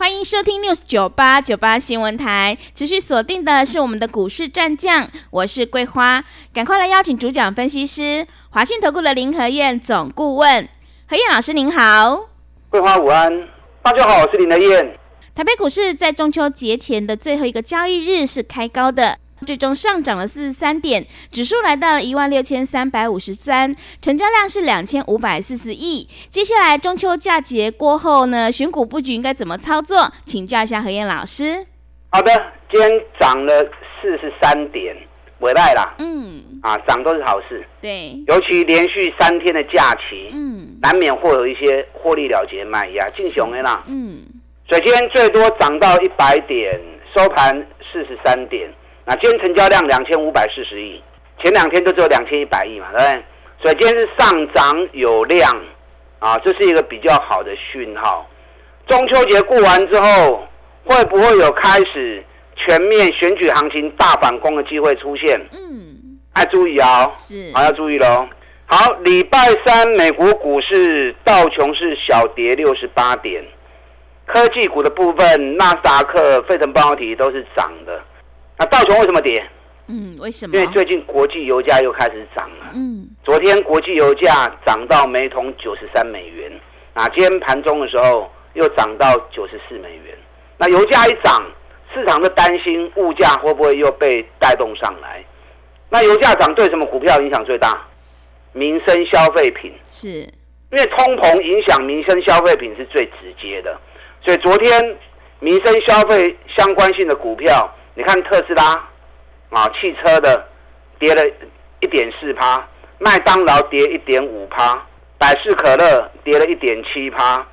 欢迎收听 News 九八九八新闻台，持续锁定的是我们的股市战将，我是桂花，赶快来邀请主讲分析师华信投顾的林和燕总顾问，何燕老师您好，桂花午安，大家好，我是林和燕。台北股市在中秋节前的最后一个交易日是开高的。最终上涨了四十三点，指数来到了一万六千三百五十三，成交量是两千五百四十亿。接下来中秋假节过后呢，选股布局应该怎么操作？请教一下何燕老师。好的，今天涨了四十三点，回来啦。嗯，啊，涨都是好事。对，尤其连续三天的假期，嗯，难免会有一些获利了结卖压，进熊的啦。嗯，所以今天最多涨到一百点，收盘四十三点。那今天成交量两千五百四十亿，前两天都只有两千一百亿嘛，对不对？所以今天是上涨有量，啊，这是一个比较好的讯号。中秋节过完之后，会不会有开始全面选举行情大反攻的机会出现？嗯，要注意哦，是，好，要注意喽。好，礼拜三美国股市道琼是小跌六十八点，科技股的部分，纳斯达克、费城半导体都是涨的。那道琼为什么跌？嗯，为什么？因为最近国际油价又开始涨了。嗯，昨天国际油价涨到每桶九十三美元，那今天盘中的时候又涨到九十四美元。那油价一涨，市场的担心物价会不会又被带动上来？那油价涨对什么股票影响最大？民生消费品。是，因为通膨影响民生消费品是最直接的，所以昨天民生消费相关性的股票。你看特斯拉，啊，汽车的跌了一点四趴，麦当劳跌一点五趴，百事可乐跌了一点七趴，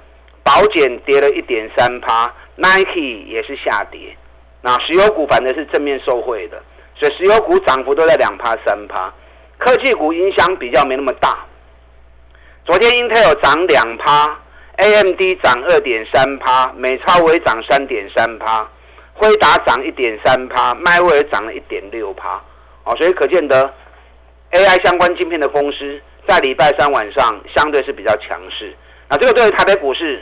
宝简跌了一点三趴，Nike 也是下跌。那石油股反正是正面受惠的，所以石油股涨幅都在两趴三趴，科技股影响比较没那么大。昨天 Intel 涨两趴，AMD 涨二点三趴，美超微涨三点三趴。辉达涨一点三趴，迈威尔涨了一点六趴，哦，所以可见得 AI 相关晶片的公司在礼拜三晚上相对是比较强势。那这个对于台北股市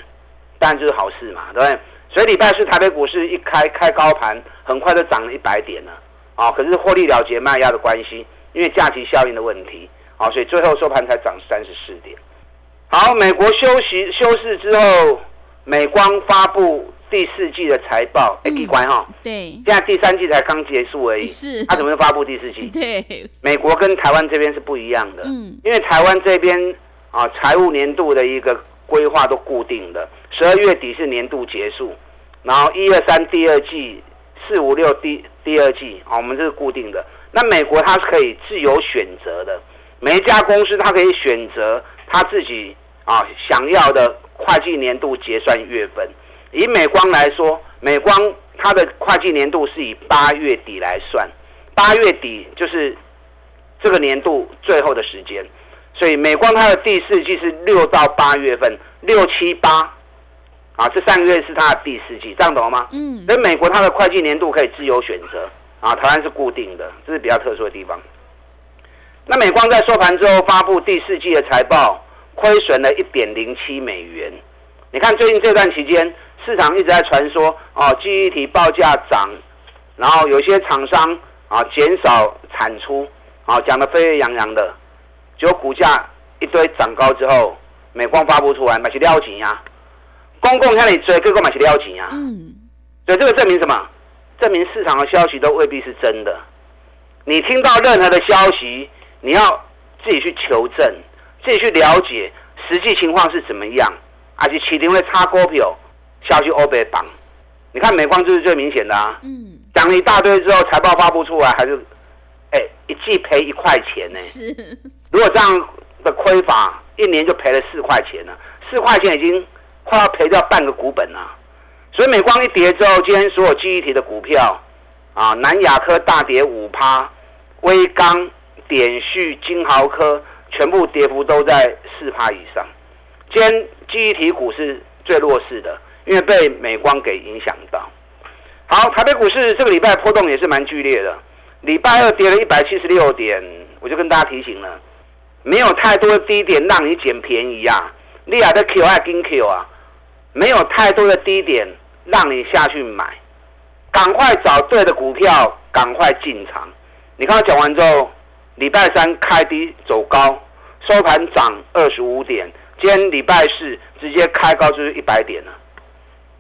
当然就是好事嘛，对不对？所以礼拜四台北股市一开开高盘，很快就涨了一百点了，啊，可是获利了结卖压的关系，因为假期效应的问题，啊，所以最后收盘才涨三十四点。好，美国休息休市之后，美光发布。第四季的财报，哎，奇怪哈，对，现在第三季才刚结束而已，是，他怎么又发布第四季？对，美国跟台湾这边是不一样的，嗯，因为台湾这边啊，财务年度的一个规划都固定的，十二月底是年度结束，然后一二三第二季，四五六第第二季啊，我们这是固定的。那美国它是可以自由选择的，每一家公司它可以选择他自己啊想要的会计年度结算月份。以美光来说，美光它的会计年度是以八月底来算，八月底就是这个年度最后的时间，所以美光它的第四季是六到八月份，六七八啊，这三个月是它的第四季，这样懂了吗？嗯。所以美国它的会计年度可以自由选择啊，台湾是固定的，这是比较特殊的地方。那美光在收盘之后发布第四季的财报，亏损了一点零七美元。你看最近这段期间。市场一直在传说哦，记忆体报价涨，然后有些厂商啊减少产出，啊讲得沸沸扬扬的，结果股价一堆涨高之后，美光发布出来买起撩钱呀，公共向你追，各个买起撩钱呀，嗯，所以这个证明什么？证明市场的消息都未必是真的。你听到任何的消息，你要自己去求证，自己去了解实际情况是怎么样，而且起定会插股票。下去欧北绑，你看美光就是最明显的啊。嗯。讲了一大堆之后，财报发布出来，还是，哎、欸，一季赔一块钱呢。是。如果这样的亏法，一年就赔了四块钱了，四块钱已经快要赔掉半个股本了。所以美光一跌之后，今天所有记忆体的股票，啊，南亚科大跌五趴，微刚、典旭、金豪科全部跌幅都在四趴以上。今天记忆体股是最弱势的，因为被美光给影响到。好，台北股市这个礼拜波动也是蛮剧烈的。礼拜二跌了一百七十六点，我就跟大家提醒了，没有太多的低点让你捡便宜啊。利亚的 Q 啊跟 Q 啊，没有太多的低点让你下去买，赶快找对的股票，赶快进场。你看我讲完之后，礼拜三开低走高，收盘涨二十五点，今天礼拜四直接开高就是一百点了，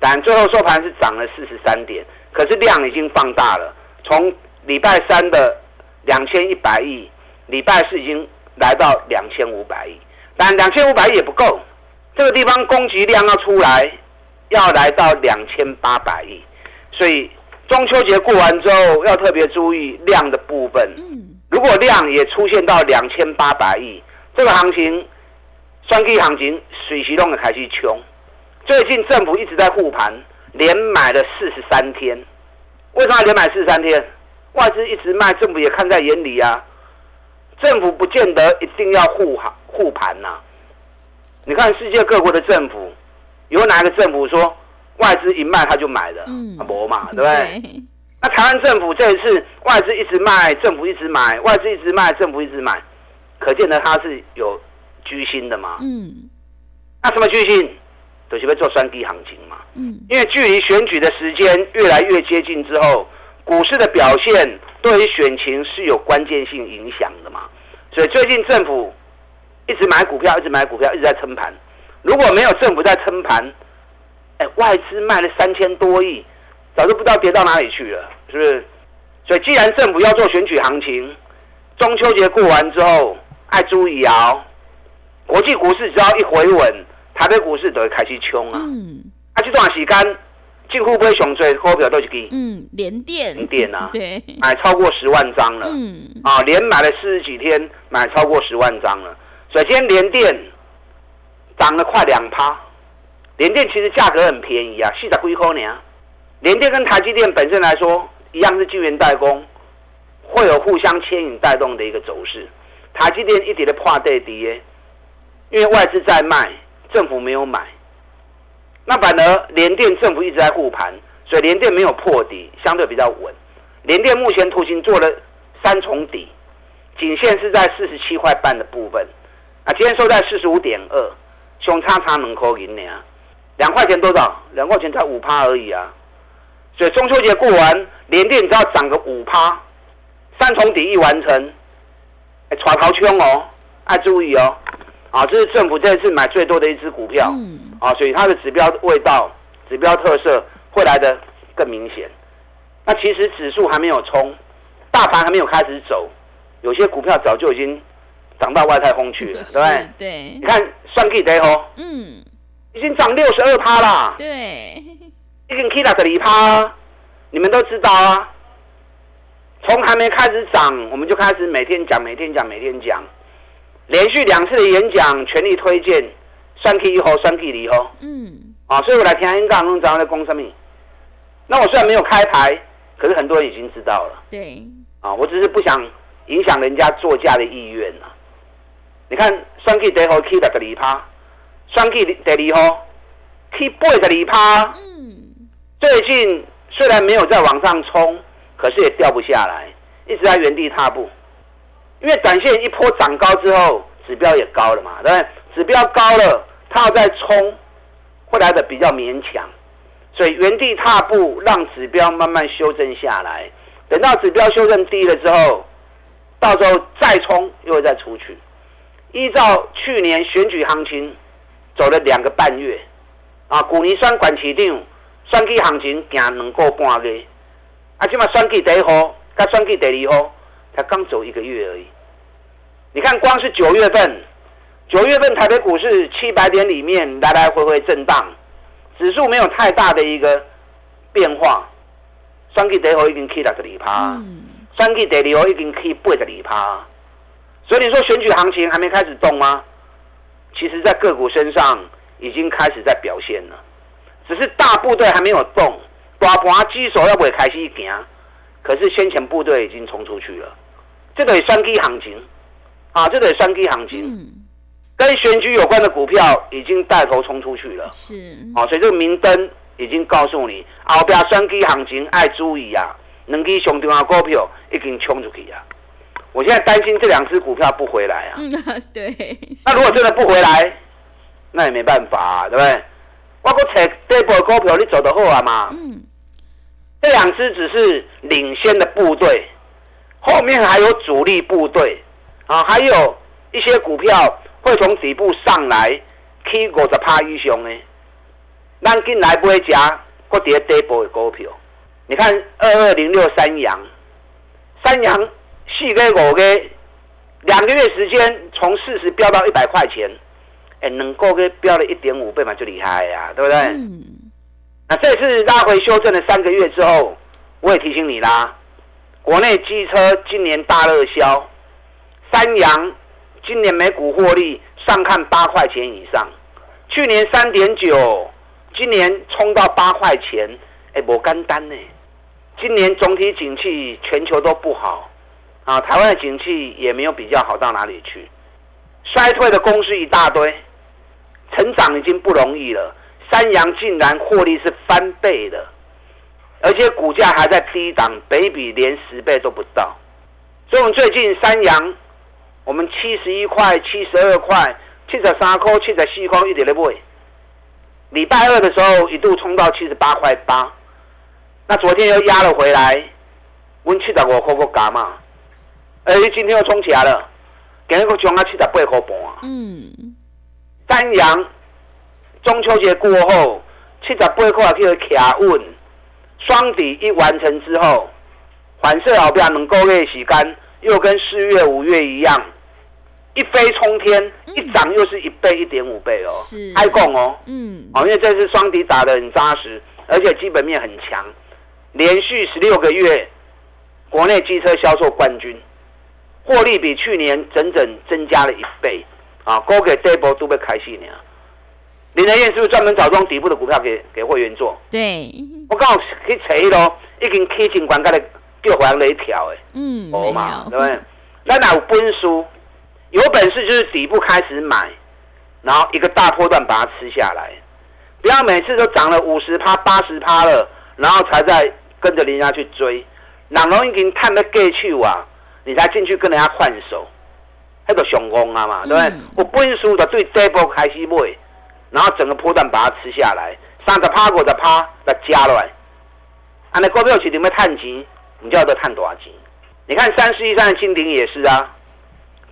但最后收盘是涨了四十三点，可是量已经放大了，从礼拜三的两千一百亿，礼拜四已经来到两千五百亿，但两千五百亿也不够，这个地方供给量要出来，要来到两千八百亿，所以中秋节过完之后要特别注意量的部分。如果量也出现到两千八百亿，这个行情，双 K 行情水洗动的开始穷。最近政府一直在护盘，连买了四十三天，为什么要连买四十三天？外资一直卖，政府也看在眼里啊。政府不见得一定要护航护盘呐。你看世界各国的政府，有哪个政府说外资一卖他就买的？嗯，没嘛，对不对？对。那台湾政府这一次外资一直卖，政府一直买，外资一直卖，政府一直买，可见得他是有居心的嘛。嗯。那什么居心？都是要做三低行情嘛。嗯。因为距离选举的时间越来越接近之后。股市的表现对于选情是有关键性影响的嘛？所以最近政府一直买股票，一直买股票，一直在撑盘。如果没有政府在撑盘，哎，外资卖了三千多亿，早就不知道跌到哪里去了，是不是？所以既然政府要做选举行情，中秋节过完之后，爱注意啊，国际股市只要一回稳，台北股市都会开始冲啊。嗯。啊，这段时间。近乎不会熊追股票都是给嗯，联电联电啊，对，买超过十万张了，嗯，啊，连买了四十几天，买超过十万张了。所以今天联电涨了快两趴，联电其实价格很便宜啊，四十几块呢。联电跟台积电本身来说一样是晶圆代工，会有互相牵引带动的一个走势。台积电一点都破底跌，因为外资在卖，政府没有买。那反而联电政府一直在护盘，所以联电没有破底，相对比较稳。联电目前图形做了三重底，颈线是在四十七块半的部分，啊，今天收在四十五点二，相差差两块银呢，两块钱多少？两块钱才五趴而已啊！所以中秋节过完，联电只要涨个五趴，三重底一完成，哎，耍逃凶哦，要注意哦。啊，这是政府这次买最多的一只股票，嗯、啊，所以它的指标味道、指标特色会来的更明显。那其实指数还没有冲，大盘还没有开始走，有些股票早就已经涨到外太空去了，对不对？对。你看算 K 得哦，嗯，已经涨六十二趴了，对，已经 K 到个里一趴，你们都知道啊。从还没开始涨，我们就开始每天讲，每天讲，每天讲。连续两次的演讲，全力推荐三 K 一号、三 K 二号。嗯，啊，所以我来听演讲，弄怎样在讲什么？那我虽然没有开牌，可是很多人已经知道了。对，啊，我只是不想影响人家作价的意愿啊。你看，三 K 第一号 K 六十二趴，三 K 第二号 K 八十二趴。嗯，最近虽然没有再往上冲，可是也掉不下来，一直在原地踏步。因为短线一波涨高之后，指标也高了嘛，对不对？指标高了，它要再冲，会来的比较勉强，所以原地踏步，让指标慢慢修正下来。等到指标修正低了之后，到时候再冲，又会再出去。依照去年选举行情走了两个半月，啊，去年选管市长选举行情行两个半月，啊，起码选举第一号，跟选举第二号，才刚走一个月而已。你看，光是九月份，九月份台北股市七百点里面来来回回震荡，指数没有太大的一个变化。双 K 跌后已经 K 六十二趴，双 K 第二已经 K 八十二趴。所以你说选举行情还没开始动吗？其实，在个股身上已经开始在表现了，只是大部队还没有动，大盘机手要不会开始行，可是先前部队已经冲出去了。这个也双击行情，啊，这个也双击行情，嗯、跟选举有关的股票已经带头冲出去了，是，啊，所以这个明灯已经告诉你，后边双击行情爱注意啊，两支上重要股票已经冲出去啊，我现在担心这两支股票不回来啊，嗯、对，那如果真的不回来，那也没办法啊，对不对？我讲找这波股票你走得好啊嘛，嗯，这两支只是领先的部队。后面还有主力部队啊，还有一些股票会从底部上来，K 五十趴以上呢。咱进来不会加，或跌底部的股票。你看二二零六三阳，三阳四个五个，两个月时间从四十飙到一百块钱，哎，能够给飙了一点五倍嘛，就厉害呀，对不对？嗯。那这次拉回修正了三个月之后，我也提醒你啦。国内机车今年大热销，三阳今年每股获利上看八块钱以上，去年三点九，今年冲到八块钱，哎，不干单呢。今年总体景气全球都不好，啊，台湾的景气也没有比较好到哪里去，衰退的公司一大堆，成长已经不容易了，三阳竟然获利是翻倍的。而且股价还在低档，北比连十倍都不到，所以我们最近三阳，我们七十一块、七十二块、七十三块、七十四块一点都不会。礼拜二的时候一度冲到七十八块八，那昨天又压了回来，温七十五块个加嘛，而且今天又冲起来了，今日个冲啊七十八块半。嗯，丹阳中秋节过后，七十八块叫做卡稳。双底一完成之后，反射后边能够月洗干，又跟四月、五月一样，一飞冲天，嗯、一涨又是一倍、一点五倍哦，是还共哦，嗯，哦，因为这次双底打的很扎实，而且基本面很强，连续十六个月国内机车销售冠军，获利比去年整整增加了一倍，啊，高给 double 都被开心了。林德燕是不是专门找这种底部的股票给给会员做？对，我刚好去查咯，已经开进关卡的叫黄雷条诶，嗯，没有，对不对？那哪有本书？有本事就是底部开始买，然后一个大波段把它吃下来，不要每次都涨了五十趴、八十趴了，然后才在跟着人家去追，哪能已经探得过去啊？你才进去跟人家换手，那个熊工啊嘛，对不对？嗯、我本书的对底部开始买。然后整个波段把它吃下来，三十趴、五十趴再加落来，啊，那股票市场要探钱，你就要得探多少钱？你看三十一三的金鼎也是啊，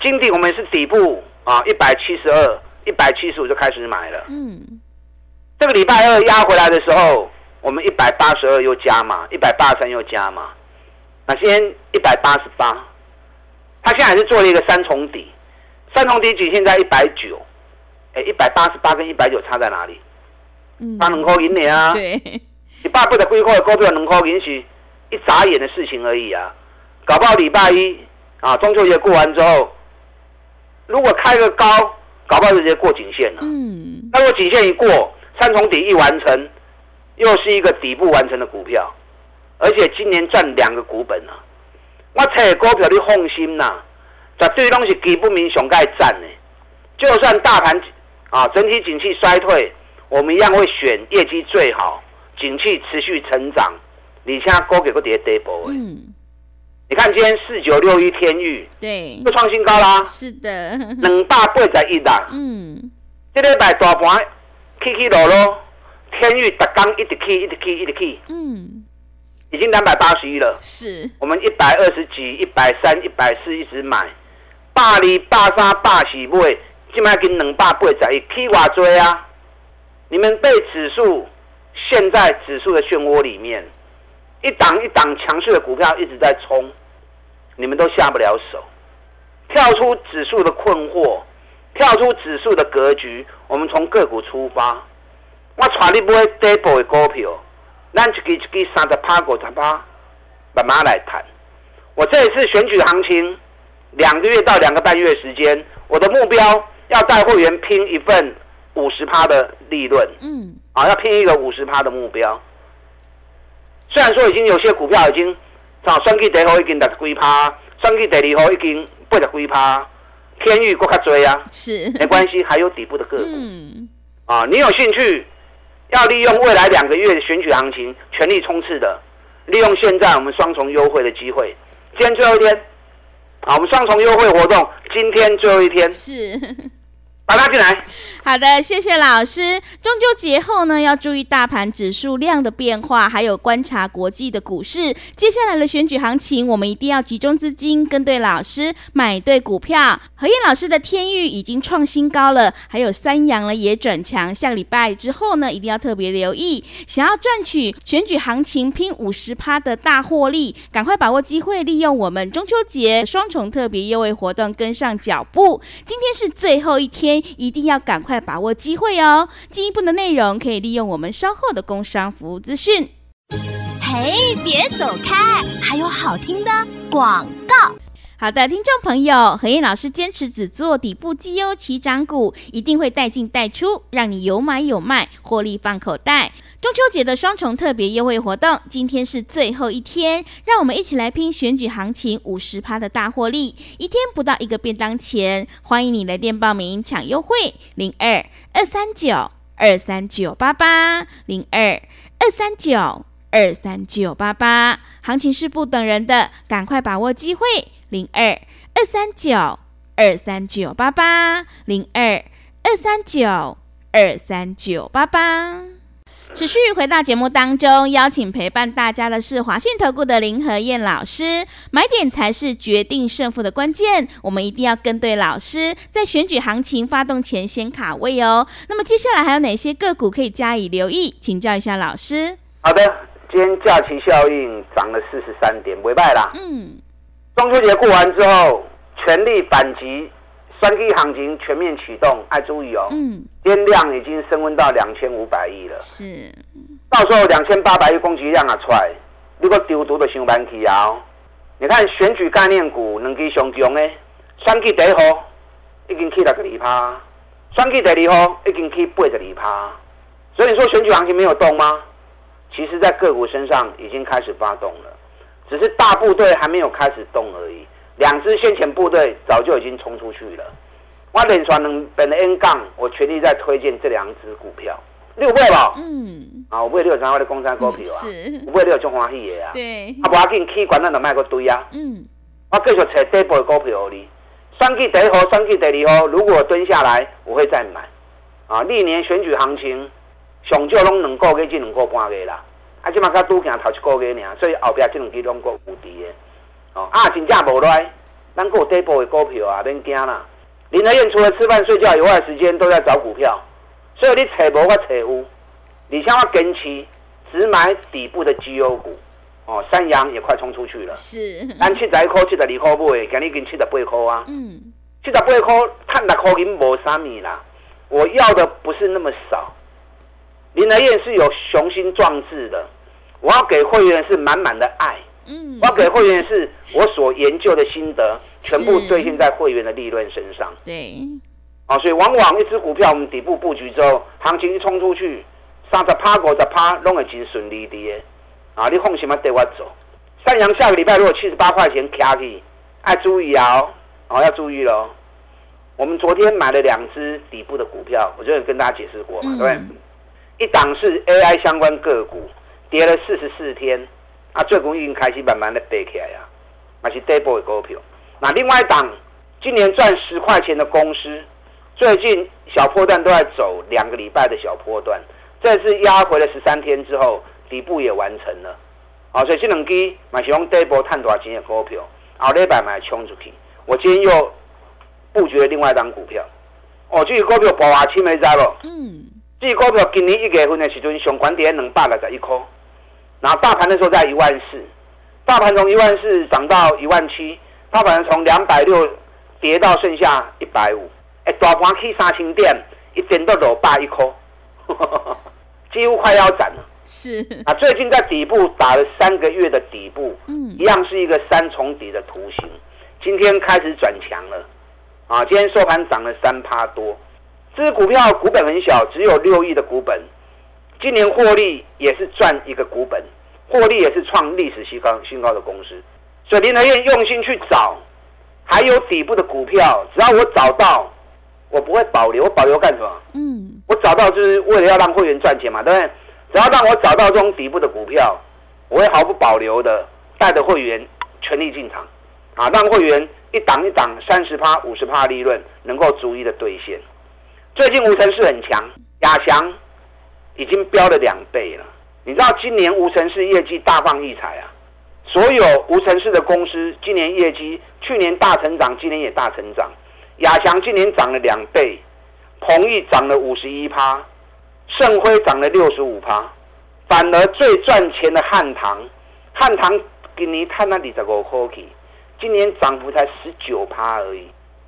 金鼎我们是底部啊，一百七十二、一百七十五就开始买了。嗯，这个礼拜二压回来的时候，我们一百八十二又加嘛，一百八十三又加嘛，那今天一百八十八，他现在还是做了一个三重底，三重底仅现在一百九。哎，一百八十八跟一百九差在哪里？嗯，差两块银呢啊！对，你爸不得规划的股票能够允许一眨眼的事情而已啊！搞不好礼拜一啊，中秋节过完之后，如果开个高，搞不好就直接过颈线了。嗯，那如果颈线一过，三重底一完成，又是一个底部完成的股票，而且今年赚两个股本啊！我猜股票你放心呐，绝对拢是基本面上该赚的，就算大盘。啊，整体景气衰退，我们一样会选业绩最好、景气持续成长。你现在高给个跌 double 嗯，你看今天四九六一天域，对，又创新高啦。是的，两百八十一啦。嗯，这礼拜大盘起起落落，天钰特刚一直起，一直起，一直起。嗯，已经两百八十一了。是，我们一百二十几、一百三、一百四一直买，八二、八三、八四买。今麦跟两百八十一起偌多啊！你们被指数陷在指数的漩涡里面，一档一档强势的股票一直在冲，你们都下不了手。跳出指数的困惑，跳出指数的格局，我们从个股出发。我带你买底部的股票，咱一支一支三十趴、五十趴，慢慢来谈。我这一次选举行情，两个月到两个半月时间，我的目标。要带会员拼一份五十趴的利润，嗯，啊，要拼一个五十趴的目标。虽然说已经有些股票已经，啊，双 K 跌后已经六十几趴，选举第二号已经八十几趴，天宇更较多啊，是。没关系，还有底部的个股。嗯，啊，你有兴趣要利用未来两个月的选举行情全力冲刺的，利用现在我们双重优惠的机会，今天最后一天，啊，我们双重优惠活动今天最后一天。是。把它进来。好的，谢谢老师。中秋节后呢，要注意大盘指数量的变化，还有观察国际的股市。接下来的选举行情，我们一定要集中资金，跟对老师，买对股票。何燕老师的天域已经创新高了，还有三阳呢也转强。下个礼拜之后呢，一定要特别留意。想要赚取选举行情拼五十趴的大获利，赶快把握机会，利用我们中秋节双重特别优惠活动，跟上脚步。今天是最后一天。一定要赶快把握机会哦！进一步的内容可以利用我们稍后的工商服务资讯。嘿，别走开，还有好听的广告。好的，听众朋友，何燕老师坚持只做底部绩优起涨股，一定会带进带出，让你有买有卖，获利放口袋。中秋节的双重特别优惠活动，今天是最后一天，让我们一起来拼选举行情五十趴的大获利，一天不到一个便当钱，欢迎你来电报名抢优惠，零二二三九二三九八八零二二三九二三九八八，行情是不等人的，赶快把握机会。零二二三九二三九八八零二二三九二三九八八，持续回到节目当中，邀请陪伴大家的是华信投顾的林和燕老师。买点才是决定胜负的关键，我们一定要跟对老师，在选举行情发动前先卡位哦。那么接下来还有哪些个股可以加以留意？请教一下老师。好的，今天假期效应涨了四十三点，不败啦。嗯。中秋节过完之后，全力反击，三 K 行情全面启动，爱注意哦。嗯。天量已经升温到两千五百亿了。是。到时候两千八百亿攻击量啊出来，如果丢多的上班去啊，你看选举概念股两支上强的，双 K 第一号已经去六个二趴，双 K 第二号已经去八个二趴。所以你说选举行情没有动吗？其实，在个股身上已经开始发动了。只是大部队还没有开始动而已，两支先遣部队早就已经冲出去了。我连传能本的 N 杠，我全力在推荐这两支股票，六倍吧。嗯。啊，五倍六三我的公山股票啊，五倍六中欢喜的啊。对。啊，不要紧，起管咱就卖个堆啊。嗯。我继续找底部的股票给你，双季第一号，双季第二号，如果蹲下来，我会再买。啊，历年选举行情，上少拢两个月至两个半月啦。啊，即马才拄行头一个月尔，所以后壁即两支拢够有敌的。哦，啊，真正无赖，咱有底部的股票啊，免惊啦。林德燕除了吃饭睡觉以外，时间都在找股票，所以你找无我找有。你像我坚持只买底部的绩优股。哦，三阳也快冲出去了。是。咱七十一块、七十二块买，今日已经七十八块啊。嗯。七十八块，赚六块银无啥物啦。我要的不是那么少。林来燕是有雄心壮志的，我要给会员是满满的爱，嗯，我要给会员是我所研究的心得，全部兑现在会员的利润身上。对，啊，所以往往一只股票我们底部布局之后，行情一冲出去，三十趴、五十趴，拢会真顺利的。啊，你放心嘛，带我走。三阳下个礼拜如果七十八块钱卡起，要注意啊，哦，要注意喽。我们昨天买了两只底部的股票，我就跟大家解释过嘛，嗯、对不对？一档是 AI 相关个股，跌了四十四天，啊，最近已经开始慢慢的背起来啊，那是底部的股票。那另外一档，今年赚十块钱的公司，最近小破段都在走两个礼拜的小破段，这次压回了十三天之后，底部也完成了，啊，所以这两支买是用底部赚多少钱的股票，后礼拜买冲出去。我今天又布局了另外一档股票，哦，这个股票爆啊，青没在不？嗯。这股票今年一月份的时阵，上关点两百六十一块，然后大盘的时候在一万四，大盘从一万四涨到一万七，大盘从两百六跌到剩下一百五，哎，大盘去三千点，一点都落百一块，几乎快要斩了。是。啊，最近在底部打了三个月的底部，嗯，一样是一个三重底的图形，今天开始转强了，啊，今天收盘涨了三趴多。这支股票股本很小，只有六亿的股本，今年获利也是赚一个股本，获利也是创历史新高新高的公司，所以林德燕用心去找，还有底部的股票，只要我找到，我不会保留，我保留干什么？嗯，我找到就是为了要让会员赚钱嘛，对不对？只要让我找到这种底部的股票，我会毫不保留的带着会员全力进场，啊，让会员一档一档三十趴、五十趴利润能够逐一的兑现。最近无尘室很强，亚翔已经飙了两倍了。你知道今年无尘室业绩大放异彩啊！所有无尘室的公司今年业绩，去年大成长，今年也大成长。亚翔今年涨了两倍，鹏毅涨了五十一趴，盛辉涨了六十五趴，反而最赚钱的汉唐，汉唐今年他那里这个 hockey，今年涨幅才十九趴而已，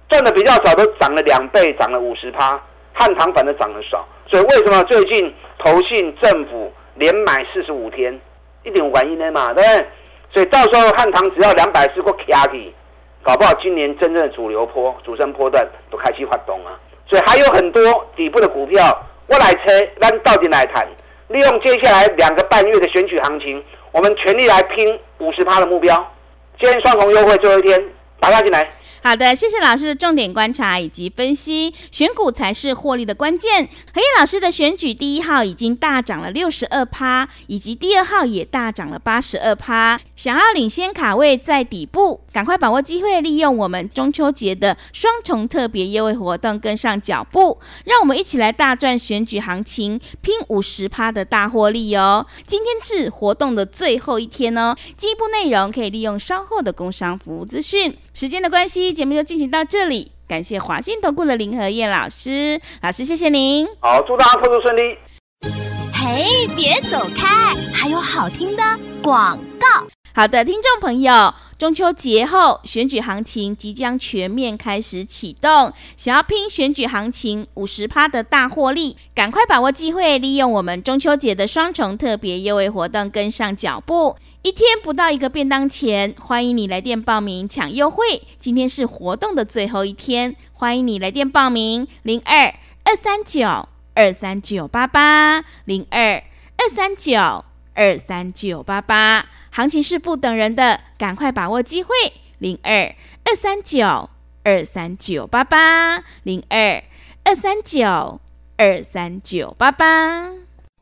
赚的比较少都涨了两倍，涨了五十趴，汉唐反而涨得少。所以为什么最近投信政府连买四十五天，一点原因的嘛，对不对？所以到时候汉唐只要两百四过卡起，搞不好今年真正的主流波、主升波段都开始发动啊！所以还有很多底部的股票，我来车，咱到底来谈，利用接下来两个半月的选举行情，我们全力来拼五十趴的目标。今天双重优惠最后一天，打开进来。好的，谢谢老师的重点观察以及分析，选股才是获利的关键。和彦老师的选举第一号已经大涨了六十二趴，以及第二号也大涨了八十二趴。想要领先卡位在底部，赶快把握机会，利用我们中秋节的双重特别优惠活动，跟上脚步，让我们一起来大赚选举行情，拼五十趴的大获利哦！今天是活动的最后一天哦，进一步内容可以利用稍后的工商服务资讯。时间的关系，节目就进行到这里。感谢华信投顾的林和燕老师，老师谢谢您。好，祝大家操作顺利。嘿，别走开，还有好听的广告。好的，听众朋友，中秋节后选举行情即将全面开始启动，想要拼选举行情五十趴的大获利，赶快把握机会，利用我们中秋节的双重特别优惠活动，跟上脚步。一天不到一个便当钱，欢迎你来电报名抢优惠。今天是活动的最后一天，欢迎你来电报名：零二二三九二三九八八零二二三九二三九八八。行情是不等人的，赶快把握机会：零二二三九二三九八八零二二三九二三九八八。